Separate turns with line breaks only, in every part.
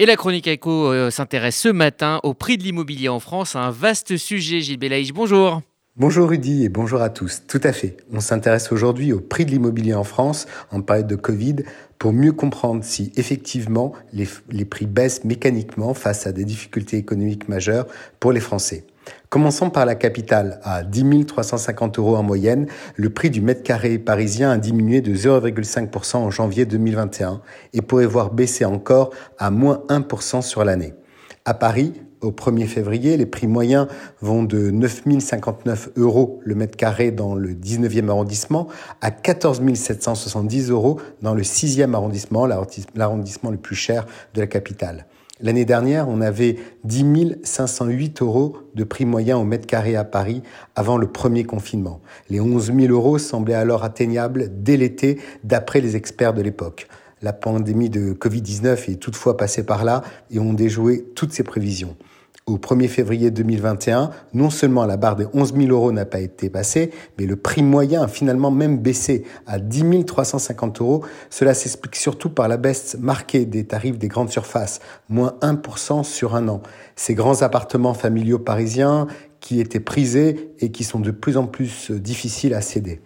Et la chronique éco euh, s'intéresse ce matin au prix de l'immobilier en France, un vaste sujet. Gilles Belaïch, bonjour.
Bonjour Rudy et bonjour à tous. Tout à fait. On s'intéresse aujourd'hui au prix de l'immobilier en France en période de Covid pour mieux comprendre si effectivement les, les prix baissent mécaniquement face à des difficultés économiques majeures pour les Français. Commençons par la capitale. À 10 350 euros en moyenne, le prix du mètre carré parisien a diminué de 0,5% en janvier 2021 et pourrait voir baisser encore à moins 1% sur l'année. À Paris, au 1er février, les prix moyens vont de 9 059 euros le mètre carré dans le 19e arrondissement à 14 770 euros dans le 6e arrondissement, l'arrondissement le plus cher de la capitale. L'année dernière, on avait 10 508 euros de prix moyen au mètre carré à Paris avant le premier confinement. Les 11 000 euros semblaient alors atteignables dès l'été, d'après les experts de l'époque. La pandémie de Covid-19 est toutefois passée par là et ont déjoué toutes ces prévisions au 1er février 2021, non seulement la barre des 11 000 euros n'a pas été passée, mais le prix moyen a finalement même baissé à 10 350 euros. Cela s'explique surtout par la baisse marquée des tarifs des grandes surfaces, moins 1% sur un an. Ces grands appartements familiaux parisiens qui étaient prisés et qui sont de plus en plus difficiles à céder.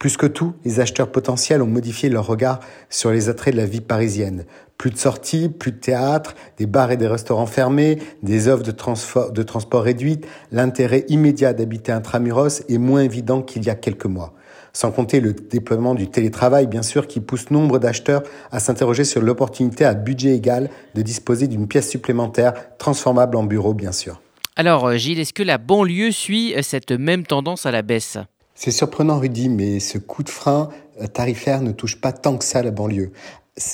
Plus que tout, les acheteurs potentiels ont modifié leur regard sur les attraits de la vie parisienne. Plus de sorties, plus de théâtres, des bars et des restaurants fermés, des offres de, transport, de transport réduites, l'intérêt immédiat d'habiter intramuros est moins évident qu'il y a quelques mois. Sans compter le déploiement du télétravail, bien sûr, qui pousse nombre d'acheteurs à s'interroger sur l'opportunité à budget égal de disposer d'une pièce supplémentaire transformable en bureau, bien sûr.
Alors, euh, Gilles, est-ce que la banlieue suit euh, cette même tendance à la baisse?
C'est surprenant, Rudy, mais ce coup de frein euh, tarifaire ne touche pas tant que ça la banlieue.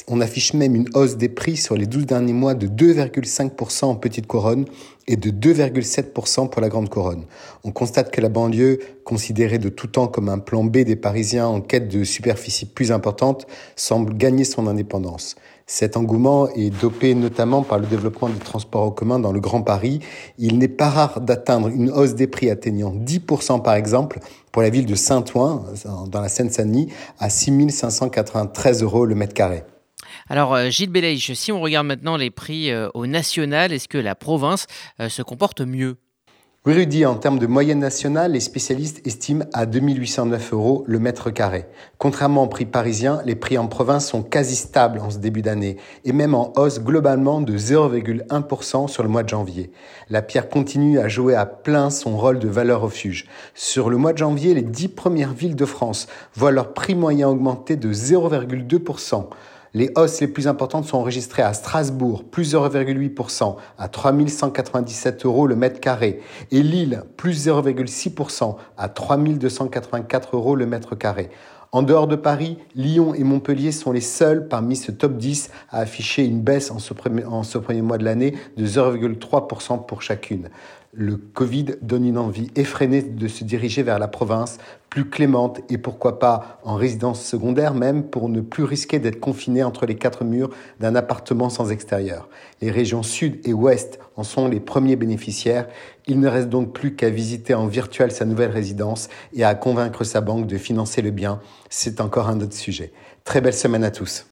On affiche même une hausse des prix sur les 12 derniers mois de 2,5% en petite couronne et de 2,7% pour la grande couronne. On constate que la banlieue, considérée de tout temps comme un plan B des Parisiens en quête de superficie plus importante, semble gagner son indépendance. Cet engouement est dopé notamment par le développement des transports en commun dans le Grand Paris. Il n'est pas rare d'atteindre une hausse des prix atteignant 10% par exemple pour la ville de Saint-Ouen, dans la Seine-Saint-Denis, à 6 593 euros le mètre carré.
Alors euh, Gilles Belaïch, si on regarde maintenant les prix euh, au national, est-ce que la province euh, se comporte mieux?
Oui, Rudy, en termes de moyenne nationale, les spécialistes estiment à 2809 euros le mètre carré. Contrairement aux prix parisiens, les prix en province sont quasi stables en ce début d'année et même en hausse globalement de 0,1% sur le mois de janvier. La pierre continue à jouer à plein son rôle de valeur refuge. Sur le mois de janvier, les dix premières villes de France voient leur prix moyen augmenter de 0,2%. Les hausses les plus importantes sont enregistrées à Strasbourg, plus 0,8% à 3197 euros le mètre carré, et Lille, plus 0,6% à 3284 euros le mètre carré. En dehors de Paris, Lyon et Montpellier sont les seuls parmi ce top 10 à afficher une baisse en ce premier, mois de l'année de 0,3% pour chacune. Le Covid donne une envie effrénée de se diriger vers la province, plus clémente et pourquoi pas en résidence secondaire même pour ne plus risquer d'être confiné entre les quatre murs d'un appartement sans extérieur. Les régions sud et ouest en sont les premiers bénéficiaires. Il ne reste donc plus qu'à visiter en virtuel sa nouvelle résidence et à convaincre sa banque de financer le bien. C'est encore un autre sujet. Très belle semaine à tous.